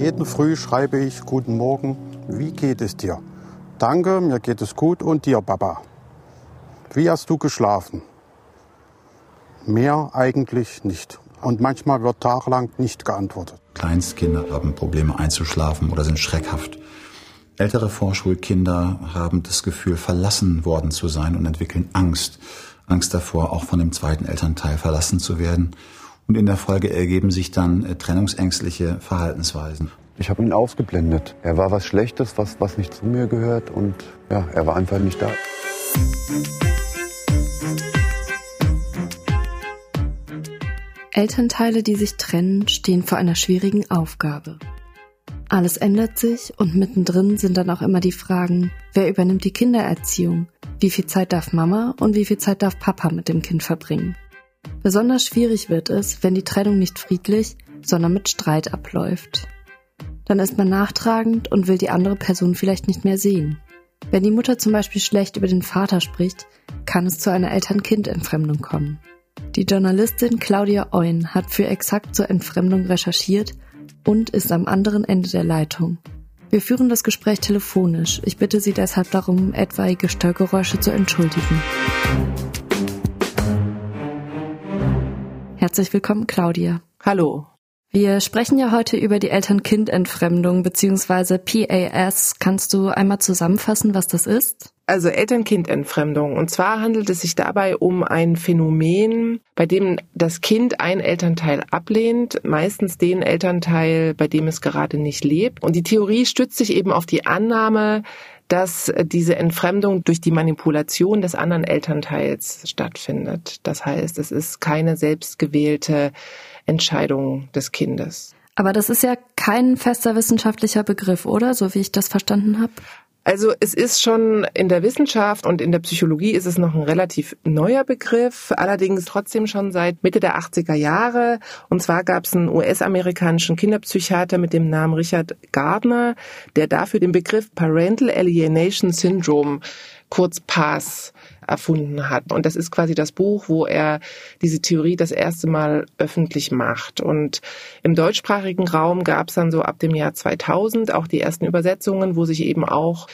Jeden Früh schreibe ich Guten Morgen, wie geht es dir? Danke, mir geht es gut und dir, Papa. Wie hast du geschlafen? Mehr eigentlich nicht. Und manchmal wird tagelang nicht geantwortet. Kleinstkinder haben Probleme einzuschlafen oder sind schreckhaft. Ältere Vorschulkinder haben das Gefühl, verlassen worden zu sein und entwickeln Angst. Angst davor, auch von dem zweiten Elternteil verlassen zu werden. Und in der Folge ergeben sich dann äh, trennungsängstliche Verhaltensweisen. Ich habe ihn ausgeblendet. Er war was Schlechtes, was, was nicht zu mir gehört und ja, er war einfach nicht da. Elternteile, die sich trennen, stehen vor einer schwierigen Aufgabe. Alles ändert sich und mittendrin sind dann auch immer die Fragen, wer übernimmt die Kindererziehung, wie viel Zeit darf Mama und wie viel Zeit darf Papa mit dem Kind verbringen. Besonders schwierig wird es, wenn die Trennung nicht friedlich, sondern mit Streit abläuft. Dann ist man nachtragend und will die andere Person vielleicht nicht mehr sehen. Wenn die Mutter zum Beispiel schlecht über den Vater spricht, kann es zu einer Eltern-Kind-Entfremdung kommen. Die Journalistin Claudia Eun hat für exakt zur Entfremdung recherchiert und ist am anderen Ende der Leitung. Wir führen das Gespräch telefonisch. Ich bitte Sie deshalb darum, etwaige Störgeräusche zu entschuldigen. Herzlich willkommen, Claudia. Hallo. Wir sprechen ja heute über die Eltern-Kind-Entfremdung bzw. PAS. Kannst du einmal zusammenfassen, was das ist? Also Eltern-Kind-Entfremdung. Und zwar handelt es sich dabei um ein Phänomen, bei dem das Kind ein Elternteil ablehnt, meistens den Elternteil, bei dem es gerade nicht lebt. Und die Theorie stützt sich eben auf die Annahme, dass diese Entfremdung durch die Manipulation des anderen Elternteils stattfindet. Das heißt, es ist keine selbstgewählte Entscheidung des Kindes. Aber das ist ja kein fester wissenschaftlicher Begriff, oder? So wie ich das verstanden habe. Also es ist schon in der Wissenschaft und in der Psychologie ist es noch ein relativ neuer Begriff, allerdings trotzdem schon seit Mitte der 80er Jahre. Und zwar gab es einen US-amerikanischen Kinderpsychiater mit dem Namen Richard Gardner, der dafür den Begriff Parental Alienation Syndrome, kurz PAS, erfunden hat. Und das ist quasi das Buch, wo er diese Theorie das erste Mal öffentlich macht. Und im deutschsprachigen Raum gab es dann so ab dem Jahr 2000 auch die ersten Übersetzungen, wo sich eben auch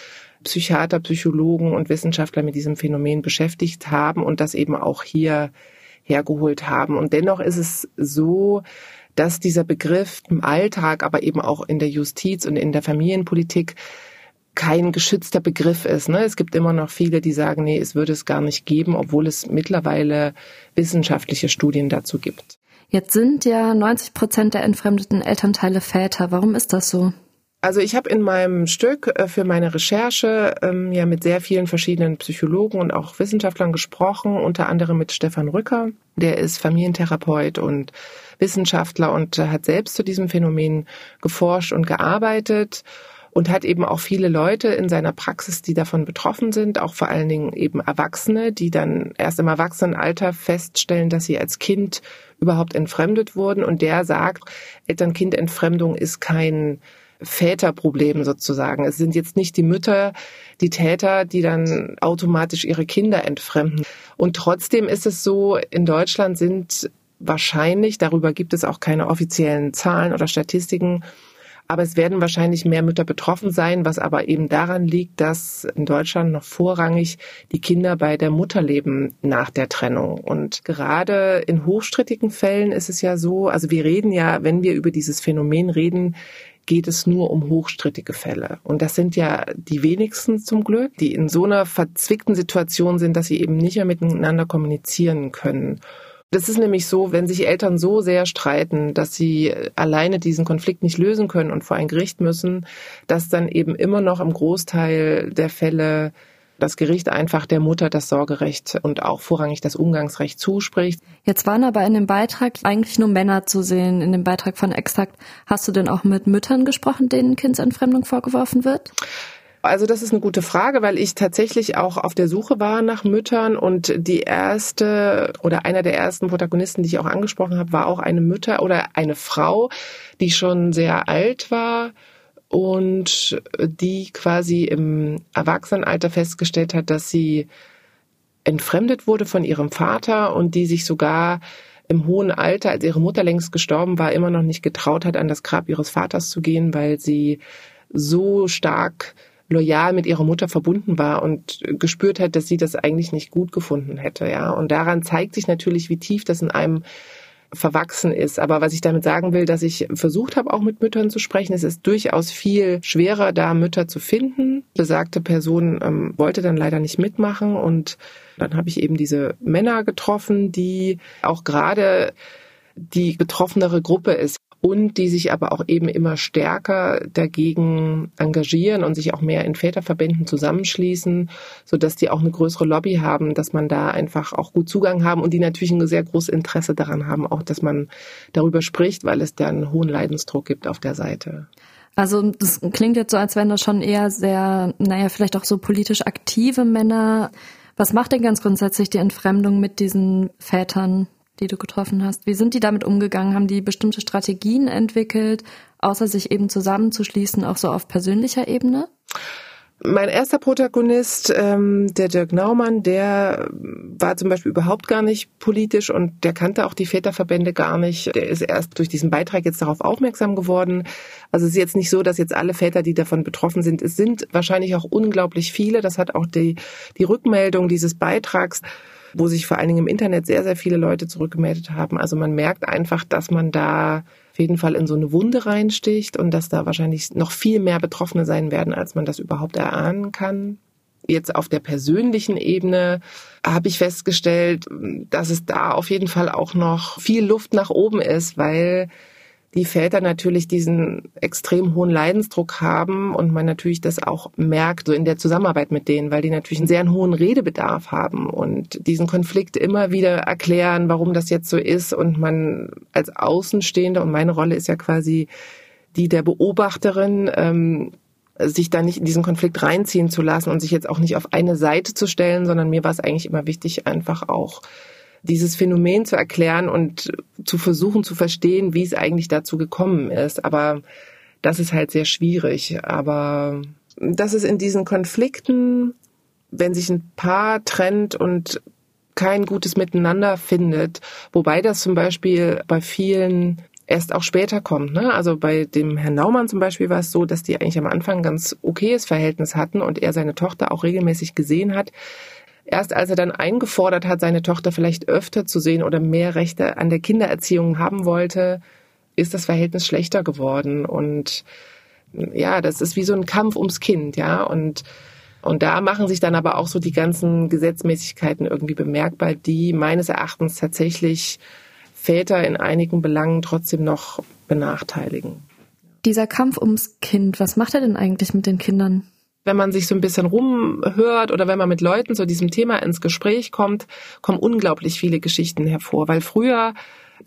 Psychiater, Psychologen und Wissenschaftler mit diesem Phänomen beschäftigt haben und das eben auch hier hergeholt haben. Und dennoch ist es so, dass dieser Begriff im Alltag, aber eben auch in der Justiz und in der Familienpolitik kein geschützter Begriff ist. Ne? Es gibt immer noch viele, die sagen, nee, es würde es gar nicht geben, obwohl es mittlerweile wissenschaftliche Studien dazu gibt. Jetzt sind ja 90 Prozent der entfremdeten Elternteile Väter. Warum ist das so? Also ich habe in meinem Stück äh, für meine Recherche ähm, ja mit sehr vielen verschiedenen Psychologen und auch Wissenschaftlern gesprochen, unter anderem mit Stefan Rücker, der ist Familientherapeut und Wissenschaftler und hat selbst zu diesem Phänomen geforscht und gearbeitet und hat eben auch viele Leute in seiner Praxis, die davon betroffen sind, auch vor allen Dingen eben Erwachsene, die dann erst im Erwachsenenalter feststellen, dass sie als Kind überhaupt entfremdet wurden. Und der sagt, Eltern-Kind-Entfremdung ist kein Väterproblem sozusagen. Es sind jetzt nicht die Mütter, die Täter, die dann automatisch ihre Kinder entfremden. Und trotzdem ist es so, in Deutschland sind wahrscheinlich, darüber gibt es auch keine offiziellen Zahlen oder Statistiken, aber es werden wahrscheinlich mehr Mütter betroffen sein, was aber eben daran liegt, dass in Deutschland noch vorrangig die Kinder bei der Mutter leben nach der Trennung. Und gerade in hochstrittigen Fällen ist es ja so, also wir reden ja, wenn wir über dieses Phänomen reden, geht es nur um hochstrittige Fälle. Und das sind ja die wenigsten zum Glück, die in so einer verzwickten Situation sind, dass sie eben nicht mehr miteinander kommunizieren können. Das ist nämlich so, wenn sich Eltern so sehr streiten, dass sie alleine diesen Konflikt nicht lösen können und vor ein Gericht müssen, dass dann eben immer noch im Großteil der Fälle das Gericht einfach der Mutter das Sorgerecht und auch vorrangig das Umgangsrecht zuspricht. Jetzt waren aber in dem Beitrag eigentlich nur Männer zu sehen. In dem Beitrag von Exakt hast du denn auch mit Müttern gesprochen, denen Kindsentfremdung vorgeworfen wird? Also das ist eine gute Frage, weil ich tatsächlich auch auf der Suche war nach Müttern und die erste oder einer der ersten Protagonisten, die ich auch angesprochen habe, war auch eine Mutter oder eine Frau, die schon sehr alt war und die quasi im Erwachsenenalter festgestellt hat, dass sie entfremdet wurde von ihrem Vater und die sich sogar im hohen Alter, als ihre Mutter längst gestorben war, immer noch nicht getraut hat, an das Grab ihres Vaters zu gehen, weil sie so stark loyal mit ihrer Mutter verbunden war und gespürt hat, dass sie das eigentlich nicht gut gefunden hätte, ja. Und daran zeigt sich natürlich, wie tief das in einem verwachsen ist. Aber was ich damit sagen will, dass ich versucht habe, auch mit Müttern zu sprechen, es ist durchaus viel schwerer, da Mütter zu finden. Besagte Person ähm, wollte dann leider nicht mitmachen und dann habe ich eben diese Männer getroffen, die auch gerade die betroffenere Gruppe ist und die sich aber auch eben immer stärker dagegen engagieren und sich auch mehr in Väterverbänden zusammenschließen, so dass die auch eine größere Lobby haben, dass man da einfach auch gut Zugang haben und die natürlich ein sehr großes Interesse daran haben, auch dass man darüber spricht, weil es da einen hohen Leidensdruck gibt auf der Seite. Also das klingt jetzt so, als wären das schon eher sehr, naja, vielleicht auch so politisch aktive Männer. Was macht denn ganz grundsätzlich die Entfremdung mit diesen Vätern? Die du getroffen hast? Wie sind die damit umgegangen? Haben die bestimmte Strategien entwickelt, außer sich eben zusammenzuschließen, auch so auf persönlicher Ebene? Mein erster Protagonist, ähm, der Dirk Naumann, der war zum Beispiel überhaupt gar nicht politisch und der kannte auch die Väterverbände gar nicht. Der ist erst durch diesen Beitrag jetzt darauf aufmerksam geworden. Also es ist jetzt nicht so, dass jetzt alle Väter, die davon betroffen sind, es sind wahrscheinlich auch unglaublich viele. Das hat auch die, die Rückmeldung dieses Beitrags wo sich vor allen Dingen im Internet sehr, sehr viele Leute zurückgemeldet haben. Also man merkt einfach, dass man da auf jeden Fall in so eine Wunde reinsticht und dass da wahrscheinlich noch viel mehr Betroffene sein werden, als man das überhaupt erahnen kann. Jetzt auf der persönlichen Ebene habe ich festgestellt, dass es da auf jeden Fall auch noch viel Luft nach oben ist, weil die Väter natürlich diesen extrem hohen Leidensdruck haben und man natürlich das auch merkt, so in der Zusammenarbeit mit denen, weil die natürlich einen sehr hohen Redebedarf haben und diesen Konflikt immer wieder erklären, warum das jetzt so ist und man als Außenstehende und meine Rolle ist ja quasi die der Beobachterin, ähm, sich da nicht in diesen Konflikt reinziehen zu lassen und sich jetzt auch nicht auf eine Seite zu stellen, sondern mir war es eigentlich immer wichtig, einfach auch dieses Phänomen zu erklären und zu versuchen zu verstehen, wie es eigentlich dazu gekommen ist. Aber das ist halt sehr schwierig. Aber das ist in diesen Konflikten, wenn sich ein Paar trennt und kein gutes Miteinander findet, wobei das zum Beispiel bei vielen erst auch später kommt. Ne? Also bei dem Herrn Naumann zum Beispiel war es so, dass die eigentlich am Anfang ein ganz okayes Verhältnis hatten und er seine Tochter auch regelmäßig gesehen hat. Erst als er dann eingefordert hat, seine Tochter vielleicht öfter zu sehen oder mehr Rechte an der Kindererziehung haben wollte, ist das Verhältnis schlechter geworden. Und ja, das ist wie so ein Kampf ums Kind, ja. Und, und da machen sich dann aber auch so die ganzen Gesetzmäßigkeiten irgendwie bemerkbar, die meines Erachtens tatsächlich Väter in einigen Belangen trotzdem noch benachteiligen. Dieser Kampf ums Kind, was macht er denn eigentlich mit den Kindern? Wenn man sich so ein bisschen rumhört oder wenn man mit Leuten zu diesem Thema ins Gespräch kommt, kommen unglaublich viele Geschichten hervor. Weil früher,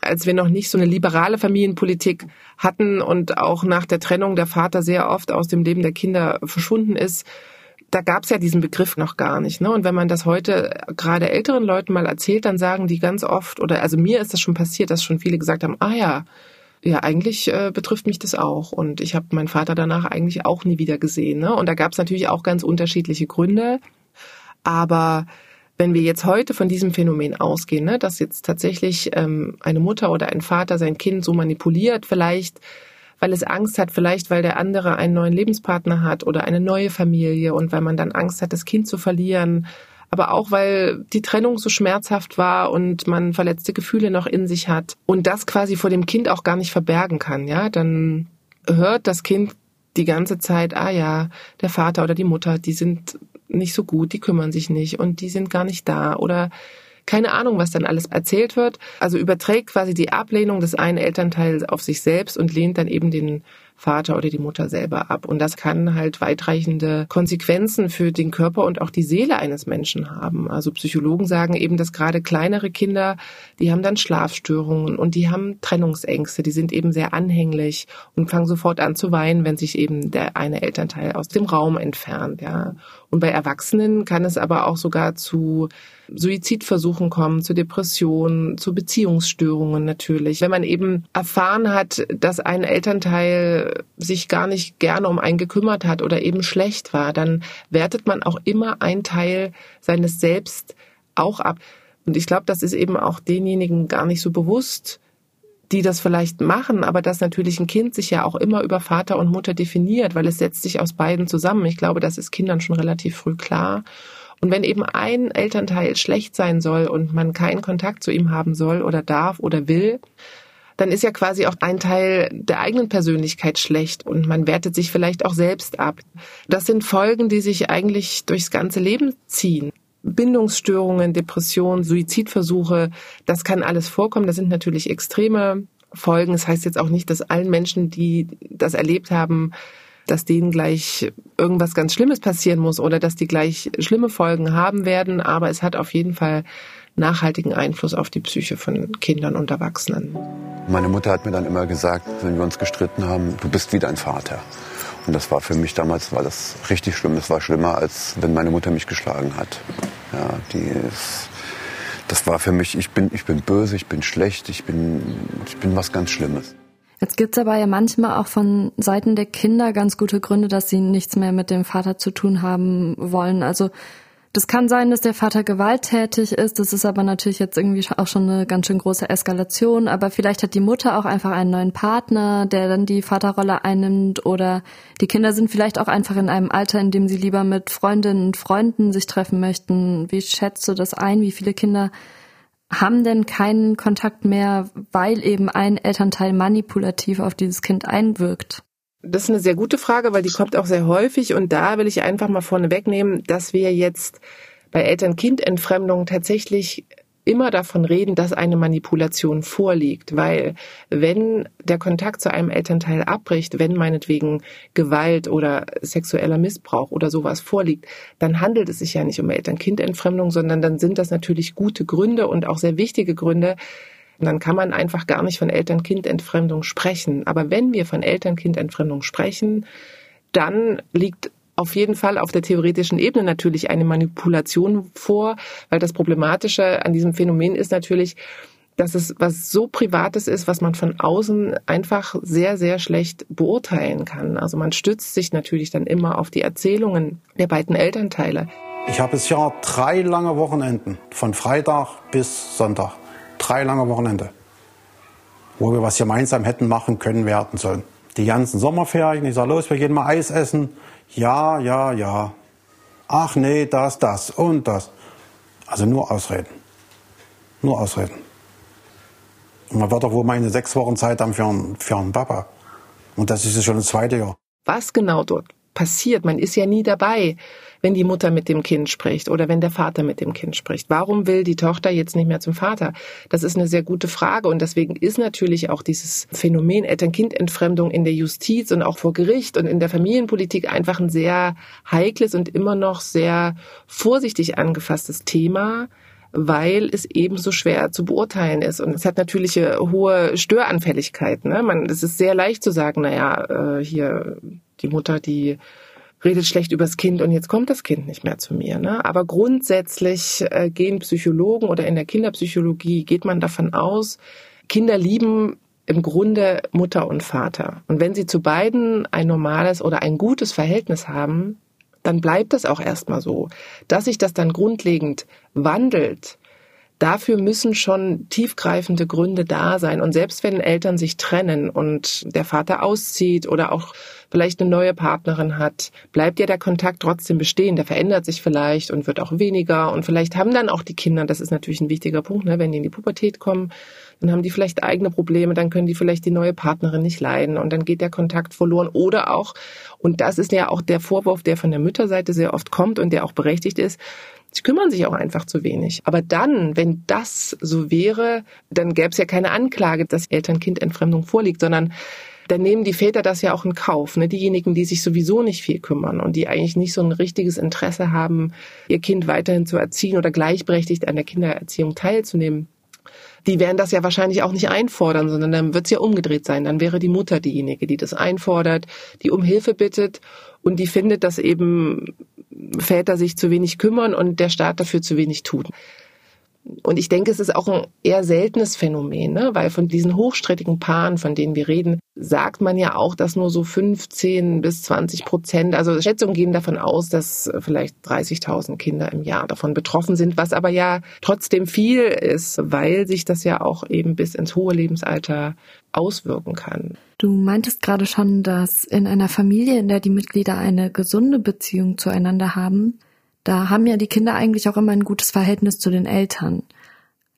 als wir noch nicht so eine liberale Familienpolitik hatten und auch nach der Trennung der Vater sehr oft aus dem Leben der Kinder verschwunden ist, da gab es ja diesen Begriff noch gar nicht. Ne? Und wenn man das heute gerade älteren Leuten mal erzählt, dann sagen die ganz oft, oder also mir ist das schon passiert, dass schon viele gesagt haben, ah ja, ja, eigentlich äh, betrifft mich das auch. Und ich habe meinen Vater danach eigentlich auch nie wieder gesehen. Ne? Und da gab es natürlich auch ganz unterschiedliche Gründe. Aber wenn wir jetzt heute von diesem Phänomen ausgehen, ne, dass jetzt tatsächlich ähm, eine Mutter oder ein Vater sein Kind so manipuliert, vielleicht weil es Angst hat, vielleicht weil der andere einen neuen Lebenspartner hat oder eine neue Familie und weil man dann Angst hat, das Kind zu verlieren, aber auch weil die Trennung so schmerzhaft war und man verletzte Gefühle noch in sich hat und das quasi vor dem Kind auch gar nicht verbergen kann, ja, dann hört das Kind die ganze Zeit, ah ja, der Vater oder die Mutter, die sind nicht so gut, die kümmern sich nicht und die sind gar nicht da oder keine Ahnung, was dann alles erzählt wird. Also überträgt quasi die Ablehnung des einen Elternteils auf sich selbst und lehnt dann eben den Vater oder die Mutter selber ab. Und das kann halt weitreichende Konsequenzen für den Körper und auch die Seele eines Menschen haben. Also Psychologen sagen eben, dass gerade kleinere Kinder, die haben dann Schlafstörungen und die haben Trennungsängste, die sind eben sehr anhänglich und fangen sofort an zu weinen, wenn sich eben der eine Elternteil aus dem Raum entfernt, ja. Und bei Erwachsenen kann es aber auch sogar zu Suizidversuchen kommen, zu Depressionen, zu Beziehungsstörungen natürlich. Wenn man eben erfahren hat, dass ein Elternteil sich gar nicht gerne um einen gekümmert hat oder eben schlecht war, dann wertet man auch immer einen Teil seines Selbst auch ab. Und ich glaube, das ist eben auch denjenigen gar nicht so bewusst, die das vielleicht machen, aber dass natürlich ein Kind sich ja auch immer über Vater und Mutter definiert, weil es setzt sich aus beiden zusammen. Ich glaube, das ist Kindern schon relativ früh klar. Und wenn eben ein Elternteil schlecht sein soll und man keinen Kontakt zu ihm haben soll oder darf oder will, dann ist ja quasi auch ein Teil der eigenen Persönlichkeit schlecht und man wertet sich vielleicht auch selbst ab. Das sind Folgen, die sich eigentlich durchs ganze Leben ziehen. Bindungsstörungen, Depressionen, Suizidversuche, das kann alles vorkommen. Das sind natürlich extreme Folgen. Das heißt jetzt auch nicht, dass allen Menschen, die das erlebt haben, dass denen gleich irgendwas ganz Schlimmes passieren muss oder dass die gleich schlimme Folgen haben werden, aber es hat auf jeden Fall nachhaltigen Einfluss auf die Psyche von Kindern und Erwachsenen. Meine Mutter hat mir dann immer gesagt, wenn wir uns gestritten haben, du bist wie dein Vater. Und das war für mich damals war das richtig schlimm. Das war schlimmer, als wenn meine Mutter mich geschlagen hat. Ja, die ist, das war für mich, ich bin, ich bin böse, ich bin schlecht, ich bin, ich bin was ganz Schlimmes. Jetzt gibt's aber ja manchmal auch von Seiten der Kinder ganz gute Gründe, dass sie nichts mehr mit dem Vater zu tun haben wollen. Also das kann sein, dass der Vater gewalttätig ist. Das ist aber natürlich jetzt irgendwie auch schon eine ganz schön große Eskalation. Aber vielleicht hat die Mutter auch einfach einen neuen Partner, der dann die Vaterrolle einnimmt. Oder die Kinder sind vielleicht auch einfach in einem Alter, in dem sie lieber mit Freundinnen und Freunden sich treffen möchten. Wie schätzt du das ein? Wie viele Kinder haben denn keinen Kontakt mehr, weil eben ein Elternteil manipulativ auf dieses Kind einwirkt? Das ist eine sehr gute Frage, weil die kommt auch sehr häufig. Und da will ich einfach mal vorne wegnehmen, dass wir jetzt bei Eltern-Kind-Entfremdung tatsächlich immer davon reden, dass eine Manipulation vorliegt, weil wenn der Kontakt zu einem Elternteil abbricht, wenn meinetwegen Gewalt oder sexueller Missbrauch oder sowas vorliegt, dann handelt es sich ja nicht um Eltern-Kind-Entfremdung, sondern dann sind das natürlich gute Gründe und auch sehr wichtige Gründe, und dann kann man einfach gar nicht von Eltern-Kind-Entfremdung sprechen. Aber wenn wir von Eltern-Kind-Entfremdung sprechen, dann liegt auf jeden Fall auf der theoretischen Ebene natürlich eine Manipulation vor, weil das Problematische an diesem Phänomen ist natürlich, dass es was so Privates ist, was man von außen einfach sehr, sehr schlecht beurteilen kann. Also man stützt sich natürlich dann immer auf die Erzählungen der beiden Elternteile. Ich habe bisher drei lange Wochenenden, von Freitag bis Sonntag. Drei lange Wochenende, wo wir was gemeinsam hätten machen können, werden sollen. Die ganzen Sommerferien, ich sage, los, wir gehen mal Eis essen. Ja, ja, ja. Ach nee, das, das und das. Also nur Ausreden. Nur Ausreden. Und man wird doch wohl meine sechs Wochen Zeit haben für einen, für einen Papa. Und das ist schon das zweite Jahr. Was genau dort passiert? Man ist ja nie dabei, wenn die Mutter mit dem Kind spricht oder wenn der Vater mit dem Kind spricht. Warum will die Tochter jetzt nicht mehr zum Vater? Das ist eine sehr gute Frage und deswegen ist natürlich auch dieses Phänomen Eltern-Kind-Entfremdung in der Justiz und auch vor Gericht und in der Familienpolitik einfach ein sehr heikles und immer noch sehr vorsichtig angefasstes Thema weil es eben so schwer zu beurteilen ist. Und es hat natürlich hohe Störanfälligkeit. Ne? Es ist sehr leicht zu sagen, naja, äh, hier die Mutter, die redet schlecht übers Kind und jetzt kommt das Kind nicht mehr zu mir. Ne? Aber grundsätzlich äh, gehen Psychologen oder in der Kinderpsychologie geht man davon aus, Kinder lieben im Grunde Mutter und Vater. Und wenn sie zu beiden ein normales oder ein gutes Verhältnis haben, dann bleibt das auch erstmal so. Dass sich das dann grundlegend wandelt, dafür müssen schon tiefgreifende Gründe da sein. Und selbst wenn Eltern sich trennen und der Vater auszieht oder auch vielleicht eine neue Partnerin hat, bleibt ja der Kontakt trotzdem bestehen. Der verändert sich vielleicht und wird auch weniger. Und vielleicht haben dann auch die Kinder, das ist natürlich ein wichtiger Punkt, ne, wenn die in die Pubertät kommen, dann haben die vielleicht eigene Probleme, dann können die vielleicht die neue Partnerin nicht leiden und dann geht der Kontakt verloren. Oder auch, und das ist ja auch der Vorwurf, der von der Mütterseite sehr oft kommt und der auch berechtigt ist, Sie kümmern sich auch einfach zu wenig. Aber dann, wenn das so wäre, dann gäbe es ja keine Anklage, dass Eltern-Kind-Entfremdung vorliegt, sondern dann nehmen die Väter das ja auch in Kauf. Ne? Diejenigen, die sich sowieso nicht viel kümmern und die eigentlich nicht so ein richtiges Interesse haben, ihr Kind weiterhin zu erziehen oder gleichberechtigt an der Kindererziehung teilzunehmen, die werden das ja wahrscheinlich auch nicht einfordern, sondern dann wird es ja umgedreht sein. Dann wäre die Mutter diejenige, die das einfordert, die um Hilfe bittet und die findet, dass eben Väter sich zu wenig kümmern und der Staat dafür zu wenig tut Und ich denke, es ist auch ein eher seltenes Phänomen, ne? weil von diesen hochstrittigen Paaren, von denen wir reden, sagt man ja auch, dass nur so 15 bis 20 Prozent, also Schätzungen gehen davon aus, dass vielleicht 30.000 Kinder im Jahr davon betroffen sind, was aber ja trotzdem viel ist, weil sich das ja auch eben bis ins hohe Lebensalter auswirken kann. Du meintest gerade schon, dass in einer Familie, in der die Mitglieder eine gesunde Beziehung zueinander haben, da haben ja die Kinder eigentlich auch immer ein gutes Verhältnis zu den Eltern.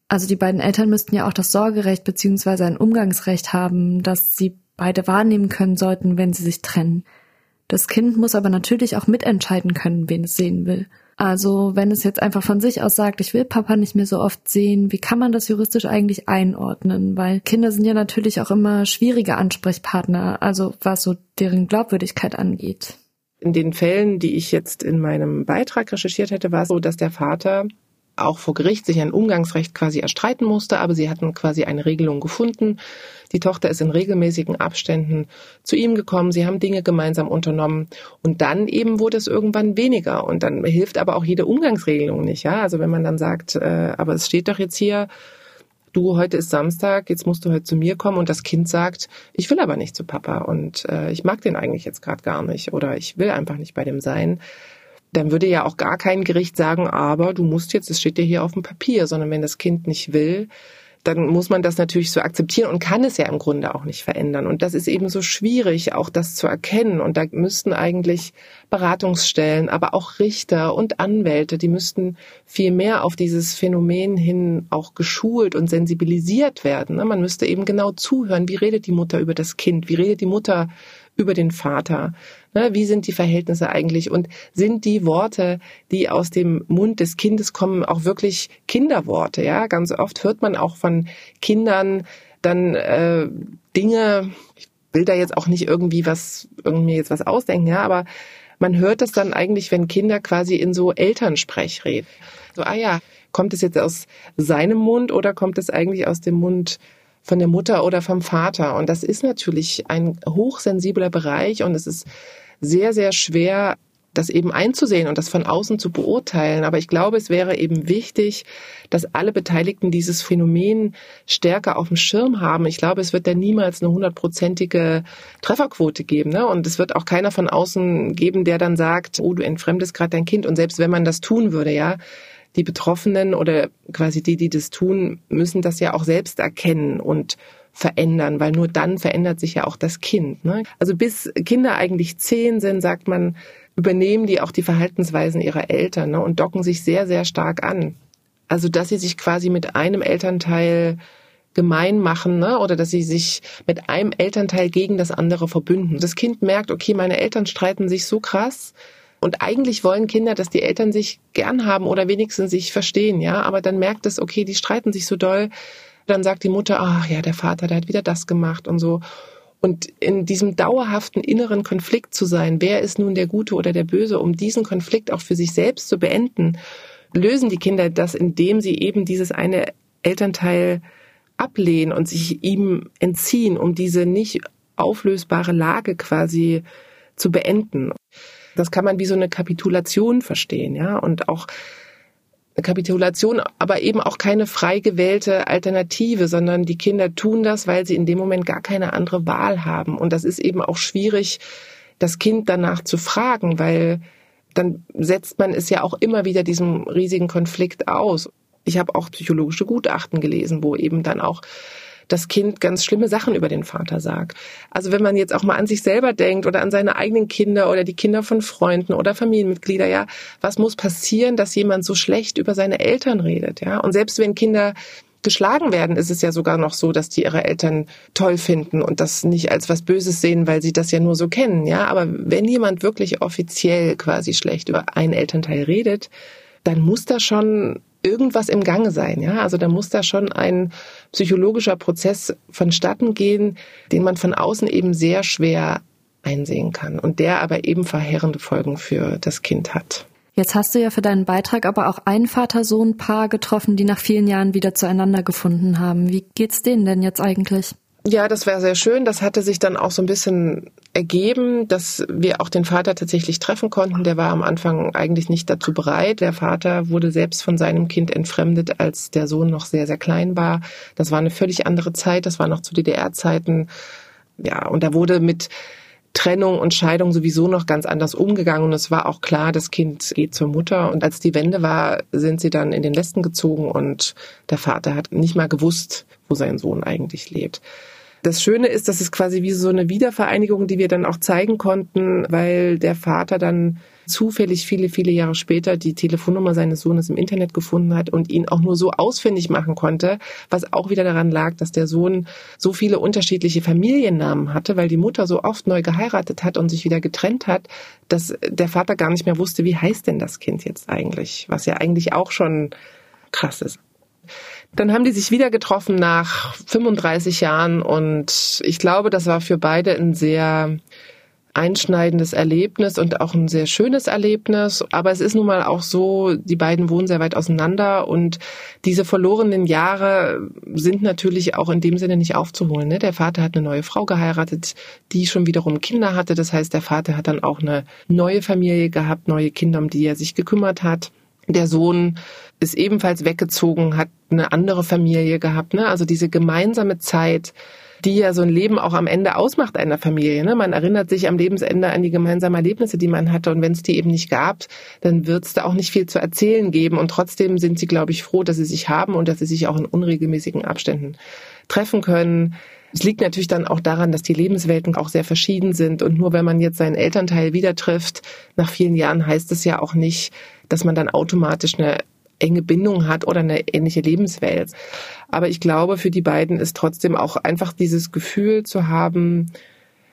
Also die beiden Eltern müssten ja auch das Sorgerecht beziehungsweise ein Umgangsrecht haben, das sie beide wahrnehmen können sollten, wenn sie sich trennen. Das Kind muss aber natürlich auch mitentscheiden können, wen es sehen will. Also wenn es jetzt einfach von sich aus sagt, ich will Papa nicht mehr so oft sehen, wie kann man das juristisch eigentlich einordnen? Weil Kinder sind ja natürlich auch immer schwierige Ansprechpartner, also was so deren Glaubwürdigkeit angeht. In den Fällen, die ich jetzt in meinem Beitrag recherchiert hätte, war es so, dass der Vater auch vor Gericht sich ein Umgangsrecht quasi erstreiten musste, aber sie hatten quasi eine Regelung gefunden. Die Tochter ist in regelmäßigen Abständen zu ihm gekommen, sie haben Dinge gemeinsam unternommen und dann eben wurde es irgendwann weniger und dann hilft aber auch jede Umgangsregelung nicht, ja? Also wenn man dann sagt, äh, aber es steht doch jetzt hier, du, heute ist Samstag, jetzt musst du heute zu mir kommen und das Kind sagt, ich will aber nicht zu Papa und äh, ich mag den eigentlich jetzt gerade gar nicht oder ich will einfach nicht bei dem sein, dann würde ja auch gar kein Gericht sagen, aber du musst jetzt, es steht dir hier auf dem Papier, sondern wenn das Kind nicht will, dann muss man das natürlich so akzeptieren und kann es ja im Grunde auch nicht verändern. Und das ist eben so schwierig, auch das zu erkennen. Und da müssten eigentlich Beratungsstellen, aber auch Richter und Anwälte, die müssten viel mehr auf dieses Phänomen hin auch geschult und sensibilisiert werden. Ne? Man müsste eben genau zuhören, wie redet die Mutter über das Kind, wie redet die Mutter über den Vater. Ne, wie sind die Verhältnisse eigentlich und sind die Worte, die aus dem Mund des Kindes kommen, auch wirklich Kinderworte? Ja, ganz oft hört man auch von Kindern dann äh, Dinge. Ich will da jetzt auch nicht irgendwie was irgendwie jetzt was ausdenken, ja, aber man hört es dann eigentlich, wenn Kinder quasi in so Elternsprech reden. So, ah ja, kommt es jetzt aus seinem Mund oder kommt es eigentlich aus dem Mund von der Mutter oder vom Vater? Und das ist natürlich ein hochsensibler Bereich und es ist sehr, sehr schwer, das eben einzusehen und das von außen zu beurteilen. Aber ich glaube, es wäre eben wichtig, dass alle Beteiligten dieses Phänomen stärker auf dem Schirm haben. Ich glaube, es wird da niemals eine hundertprozentige Trefferquote geben. Ne? Und es wird auch keiner von außen geben, der dann sagt, oh, du entfremdest gerade dein Kind. Und selbst wenn man das tun würde, ja, die Betroffenen oder quasi die, die das tun, müssen das ja auch selbst erkennen und verändern, weil nur dann verändert sich ja auch das Kind. Ne? Also bis Kinder eigentlich zehn sind, sagt man, übernehmen die auch die Verhaltensweisen ihrer Eltern ne, und docken sich sehr, sehr stark an. Also dass sie sich quasi mit einem Elternteil gemein machen ne? oder dass sie sich mit einem Elternteil gegen das andere verbünden. Das Kind merkt, okay, meine Eltern streiten sich so krass, und eigentlich wollen Kinder, dass die Eltern sich gern haben oder wenigstens sich verstehen, ja. Aber dann merkt es, okay, die streiten sich so doll, dann sagt die Mutter, ach ja, der Vater, der hat wieder das gemacht und so. Und in diesem dauerhaften inneren Konflikt zu sein, wer ist nun der Gute oder der Böse, um diesen Konflikt auch für sich selbst zu beenden, lösen die Kinder das, indem sie eben dieses eine Elternteil ablehnen und sich ihm entziehen, um diese nicht auflösbare Lage quasi zu beenden. Das kann man wie so eine Kapitulation verstehen, ja, und auch Kapitulation, aber eben auch keine frei gewählte Alternative, sondern die Kinder tun das, weil sie in dem Moment gar keine andere Wahl haben. Und das ist eben auch schwierig, das Kind danach zu fragen, weil dann setzt man es ja auch immer wieder diesem riesigen Konflikt aus. Ich habe auch psychologische Gutachten gelesen, wo eben dann auch das Kind ganz schlimme Sachen über den Vater sagt. Also wenn man jetzt auch mal an sich selber denkt oder an seine eigenen Kinder oder die Kinder von Freunden oder Familienmitglieder, ja, was muss passieren, dass jemand so schlecht über seine Eltern redet, ja? Und selbst wenn Kinder geschlagen werden, ist es ja sogar noch so, dass die ihre Eltern toll finden und das nicht als was Böses sehen, weil sie das ja nur so kennen, ja. Aber wenn jemand wirklich offiziell quasi schlecht über einen Elternteil redet, dann muss da schon irgendwas im Gange sein. Ja, also da muss da schon ein psychologischer Prozess vonstatten gehen, den man von außen eben sehr schwer einsehen kann und der aber eben verheerende Folgen für das Kind hat. Jetzt hast du ja für deinen Beitrag aber auch ein Vater-Sohn-Paar getroffen, die nach vielen Jahren wieder zueinander gefunden haben. Wie geht's denen denn jetzt eigentlich? Ja, das wäre sehr schön. Das hatte sich dann auch so ein bisschen ergeben, dass wir auch den Vater tatsächlich treffen konnten. Der war am Anfang eigentlich nicht dazu bereit. Der Vater wurde selbst von seinem Kind entfremdet, als der Sohn noch sehr, sehr klein war. Das war eine völlig andere Zeit. Das war noch zu DDR-Zeiten. Ja, und da wurde mit Trennung und Scheidung sowieso noch ganz anders umgegangen. Und es war auch klar, das Kind geht zur Mutter. Und als die Wende war, sind sie dann in den Westen gezogen und der Vater hat nicht mal gewusst, wo sein Sohn eigentlich lebt. Das Schöne ist, dass es quasi wie so eine Wiedervereinigung, die wir dann auch zeigen konnten, weil der Vater dann zufällig viele, viele Jahre später die Telefonnummer seines Sohnes im Internet gefunden hat und ihn auch nur so ausfindig machen konnte, was auch wieder daran lag, dass der Sohn so viele unterschiedliche Familiennamen hatte, weil die Mutter so oft neu geheiratet hat und sich wieder getrennt hat, dass der Vater gar nicht mehr wusste, wie heißt denn das Kind jetzt eigentlich, was ja eigentlich auch schon krass ist. Dann haben die sich wieder getroffen nach 35 Jahren und ich glaube, das war für beide ein sehr einschneidendes Erlebnis und auch ein sehr schönes Erlebnis. Aber es ist nun mal auch so, die beiden wohnen sehr weit auseinander und diese verlorenen Jahre sind natürlich auch in dem Sinne nicht aufzuholen. Ne? Der Vater hat eine neue Frau geheiratet, die schon wiederum Kinder hatte. Das heißt, der Vater hat dann auch eine neue Familie gehabt, neue Kinder, um die er sich gekümmert hat. Der Sohn ist ebenfalls weggezogen, hat eine andere Familie gehabt. Ne? Also diese gemeinsame Zeit, die ja so ein Leben auch am Ende ausmacht einer Familie. Ne? Man erinnert sich am Lebensende an die gemeinsamen Erlebnisse, die man hatte. Und wenn es die eben nicht gab, dann wird es da auch nicht viel zu erzählen geben. Und trotzdem sind sie, glaube ich, froh, dass sie sich haben und dass sie sich auch in unregelmäßigen Abständen treffen können. Es liegt natürlich dann auch daran, dass die Lebenswelten auch sehr verschieden sind. Und nur wenn man jetzt seinen Elternteil wieder trifft, nach vielen Jahren heißt es ja auch nicht, dass man dann automatisch eine enge Bindung hat oder eine ähnliche Lebenswelt. Aber ich glaube, für die beiden ist trotzdem auch einfach dieses Gefühl zu haben,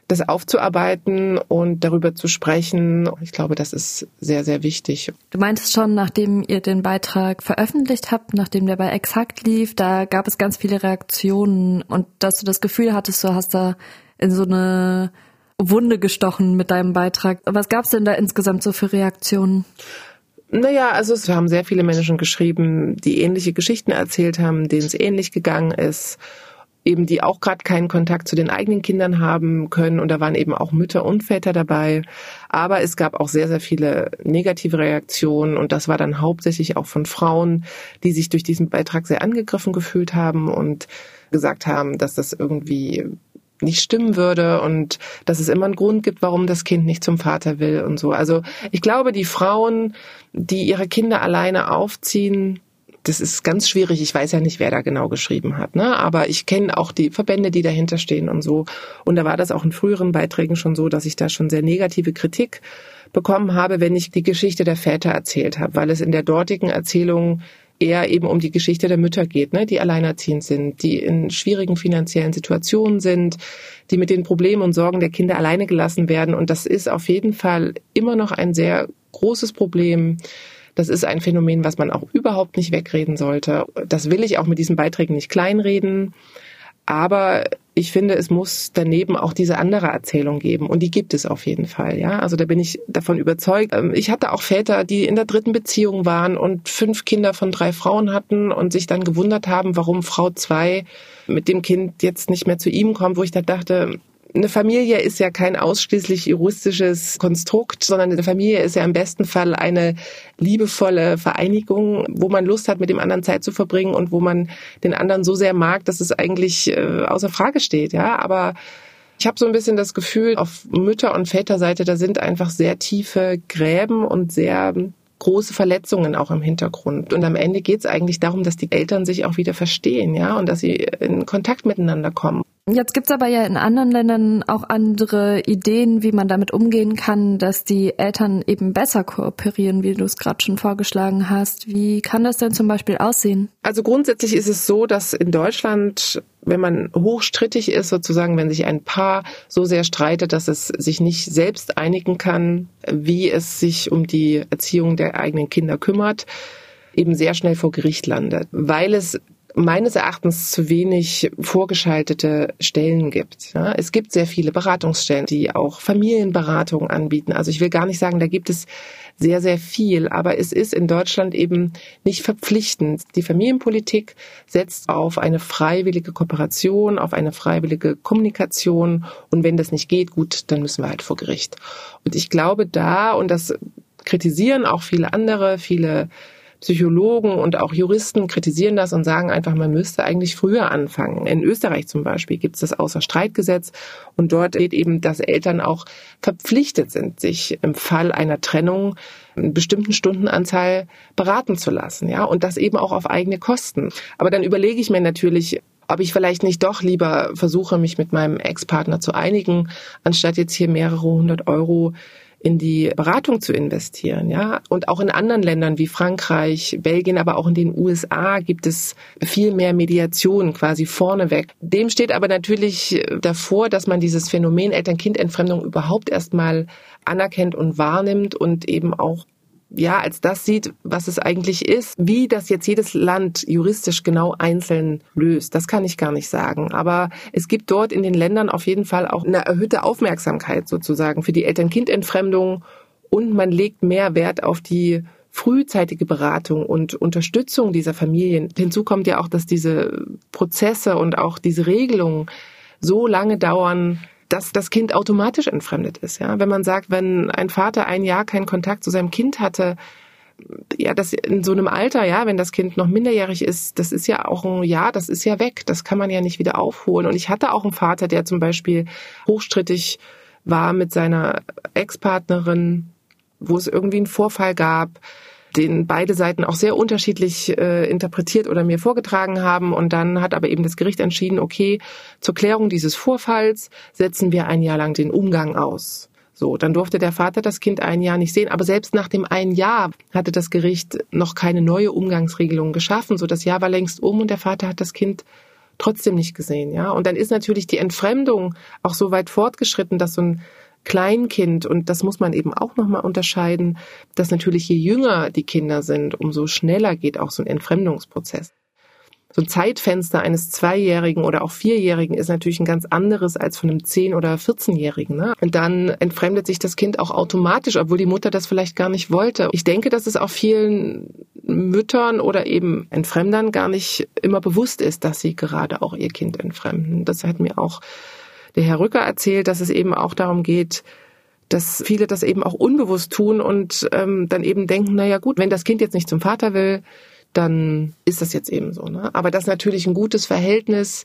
das aufzuarbeiten und darüber zu sprechen. Ich glaube, das ist sehr, sehr wichtig. Du meintest schon, nachdem ihr den Beitrag veröffentlicht habt, nachdem der bei Exakt lief, da gab es ganz viele Reaktionen und dass du das Gefühl hattest, du hast da in so eine Wunde gestochen mit deinem Beitrag. Was gab es denn da insgesamt so für Reaktionen? Naja, also es haben sehr viele Menschen geschrieben, die ähnliche Geschichten erzählt haben, denen es ähnlich gegangen ist, eben die auch gerade keinen Kontakt zu den eigenen Kindern haben können. Und da waren eben auch Mütter und Väter dabei. Aber es gab auch sehr, sehr viele negative Reaktionen. Und das war dann hauptsächlich auch von Frauen, die sich durch diesen Beitrag sehr angegriffen gefühlt haben und gesagt haben, dass das irgendwie nicht stimmen würde und dass es immer einen Grund gibt, warum das Kind nicht zum Vater will und so. Also ich glaube, die Frauen, die ihre Kinder alleine aufziehen, das ist ganz schwierig. Ich weiß ja nicht, wer da genau geschrieben hat, ne? Aber ich kenne auch die Verbände, die dahinter stehen und so. Und da war das auch in früheren Beiträgen schon so, dass ich da schon sehr negative Kritik bekommen habe, wenn ich die Geschichte der Väter erzählt habe, weil es in der dortigen Erzählung eher eben um die Geschichte der Mütter geht, ne, die alleinerziehend sind, die in schwierigen finanziellen Situationen sind, die mit den Problemen und Sorgen der Kinder alleine gelassen werden. Und das ist auf jeden Fall immer noch ein sehr großes Problem. Das ist ein Phänomen, was man auch überhaupt nicht wegreden sollte. Das will ich auch mit diesen Beiträgen nicht kleinreden. Aber ich finde, es muss daneben auch diese andere Erzählung geben. Und die gibt es auf jeden Fall, ja. Also da bin ich davon überzeugt. Ähm, ich hatte auch Väter, die in der dritten Beziehung waren und fünf Kinder von drei Frauen hatten und sich dann gewundert haben, warum Frau zwei mit dem Kind jetzt nicht mehr zu ihm kommt, wo ich da dachte, eine Familie ist ja kein ausschließlich juristisches Konstrukt, sondern eine Familie ist ja im besten Fall eine liebevolle Vereinigung, wo man Lust hat, mit dem anderen Zeit zu verbringen und wo man den anderen so sehr mag, dass es eigentlich äh, außer Frage steht. Ja, aber ich habe so ein bisschen das Gefühl, auf Mütter- und Väterseite, da sind einfach sehr tiefe Gräben und sehr große Verletzungen auch im Hintergrund. Und am Ende geht es eigentlich darum, dass die Eltern sich auch wieder verstehen, ja, und dass sie in Kontakt miteinander kommen. Jetzt gibt's aber ja in anderen Ländern auch andere Ideen, wie man damit umgehen kann, dass die Eltern eben besser kooperieren, wie du es gerade schon vorgeschlagen hast. Wie kann das denn zum Beispiel aussehen? Also grundsätzlich ist es so, dass in Deutschland, wenn man hochstrittig ist, sozusagen, wenn sich ein Paar so sehr streitet, dass es sich nicht selbst einigen kann, wie es sich um die Erziehung der eigenen Kinder kümmert, eben sehr schnell vor Gericht landet, weil es meines Erachtens zu wenig vorgeschaltete Stellen gibt. Ja, es gibt sehr viele Beratungsstellen, die auch Familienberatung anbieten. Also ich will gar nicht sagen, da gibt es sehr, sehr viel, aber es ist in Deutschland eben nicht verpflichtend. Die Familienpolitik setzt auf eine freiwillige Kooperation, auf eine freiwillige Kommunikation und wenn das nicht geht, gut, dann müssen wir halt vor Gericht. Und ich glaube da, und das kritisieren auch viele andere, viele Psychologen und auch Juristen kritisieren das und sagen einfach, man müsste eigentlich früher anfangen. In Österreich zum Beispiel gibt es das Außerstreitgesetz und dort steht eben, dass Eltern auch verpflichtet sind, sich im Fall einer Trennung eine bestimmten Stundenanzahl beraten zu lassen, ja, und das eben auch auf eigene Kosten. Aber dann überlege ich mir natürlich, ob ich vielleicht nicht doch lieber versuche, mich mit meinem Ex-Partner zu einigen, anstatt jetzt hier mehrere hundert Euro in die Beratung zu investieren, ja. Und auch in anderen Ländern wie Frankreich, Belgien, aber auch in den USA gibt es viel mehr Mediation quasi vorneweg. Dem steht aber natürlich davor, dass man dieses Phänomen Eltern-Kind-Entfremdung überhaupt erstmal anerkennt und wahrnimmt und eben auch ja, als das sieht, was es eigentlich ist. Wie das jetzt jedes Land juristisch genau einzeln löst, das kann ich gar nicht sagen. Aber es gibt dort in den Ländern auf jeden Fall auch eine erhöhte Aufmerksamkeit sozusagen für die Eltern-Kind-Entfremdung und man legt mehr Wert auf die frühzeitige Beratung und Unterstützung dieser Familien. Hinzu kommt ja auch, dass diese Prozesse und auch diese Regelungen so lange dauern, dass das Kind automatisch entfremdet ist. Ja, wenn man sagt, wenn ein Vater ein Jahr keinen Kontakt zu seinem Kind hatte, ja, das in so einem Alter, ja, wenn das Kind noch minderjährig ist, das ist ja auch ein Jahr, das ist ja weg, das kann man ja nicht wieder aufholen. Und ich hatte auch einen Vater, der zum Beispiel hochstrittig war mit seiner Ex-Partnerin, wo es irgendwie einen Vorfall gab, den beide Seiten auch sehr unterschiedlich äh, interpretiert oder mir vorgetragen haben. Und dann hat aber eben das Gericht entschieden, okay, zur Klärung dieses Vorfalls setzen wir ein Jahr lang den Umgang aus. So, dann durfte der Vater das Kind ein Jahr nicht sehen. Aber selbst nach dem einen Jahr hatte das Gericht noch keine neue Umgangsregelung geschaffen. So, das Jahr war längst um und der Vater hat das Kind trotzdem nicht gesehen, ja. Und dann ist natürlich die Entfremdung auch so weit fortgeschritten, dass so ein Kleinkind, und das muss man eben auch nochmal unterscheiden, dass natürlich je jünger die Kinder sind, umso schneller geht auch so ein Entfremdungsprozess. So ein Zeitfenster eines Zweijährigen oder auch Vierjährigen ist natürlich ein ganz anderes als von einem Zehn- oder 14-Jährigen. Ne? Und dann entfremdet sich das Kind auch automatisch, obwohl die Mutter das vielleicht gar nicht wollte. Ich denke, dass es auch vielen Müttern oder eben Entfremdern gar nicht immer bewusst ist, dass sie gerade auch ihr Kind entfremden. Das hat mir auch der Herr Rücker erzählt, dass es eben auch darum geht, dass viele das eben auch unbewusst tun und ähm, dann eben denken, na ja gut, wenn das Kind jetzt nicht zum Vater will, dann ist das jetzt eben so. Ne? Aber dass natürlich ein gutes Verhältnis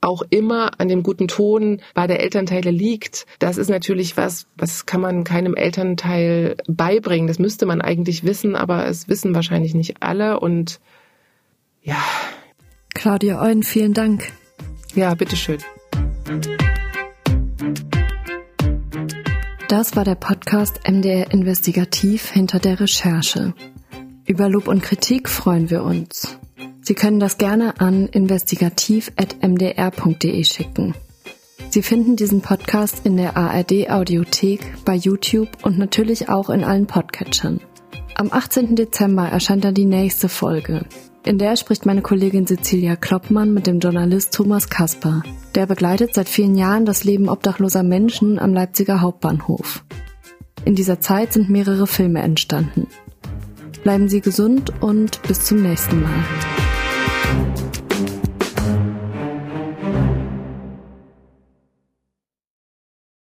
auch immer an dem guten Ton bei der Elternteile liegt, das ist natürlich was, was kann man keinem Elternteil beibringen. Das müsste man eigentlich wissen, aber es wissen wahrscheinlich nicht alle und ja. Claudia Euen, vielen Dank. Ja, bitteschön. Das war der Podcast MDR Investigativ hinter der Recherche. Über Lob und Kritik freuen wir uns. Sie können das gerne an investigativ.mdr.de schicken. Sie finden diesen Podcast in der ARD Audiothek, bei YouTube und natürlich auch in allen Podcatchern. Am 18. Dezember erscheint dann die nächste Folge. In der spricht meine Kollegin Cecilia Kloppmann mit dem Journalist Thomas Kasper. Der begleitet seit vielen Jahren das Leben obdachloser Menschen am Leipziger Hauptbahnhof. In dieser Zeit sind mehrere Filme entstanden. Bleiben Sie gesund und bis zum nächsten Mal.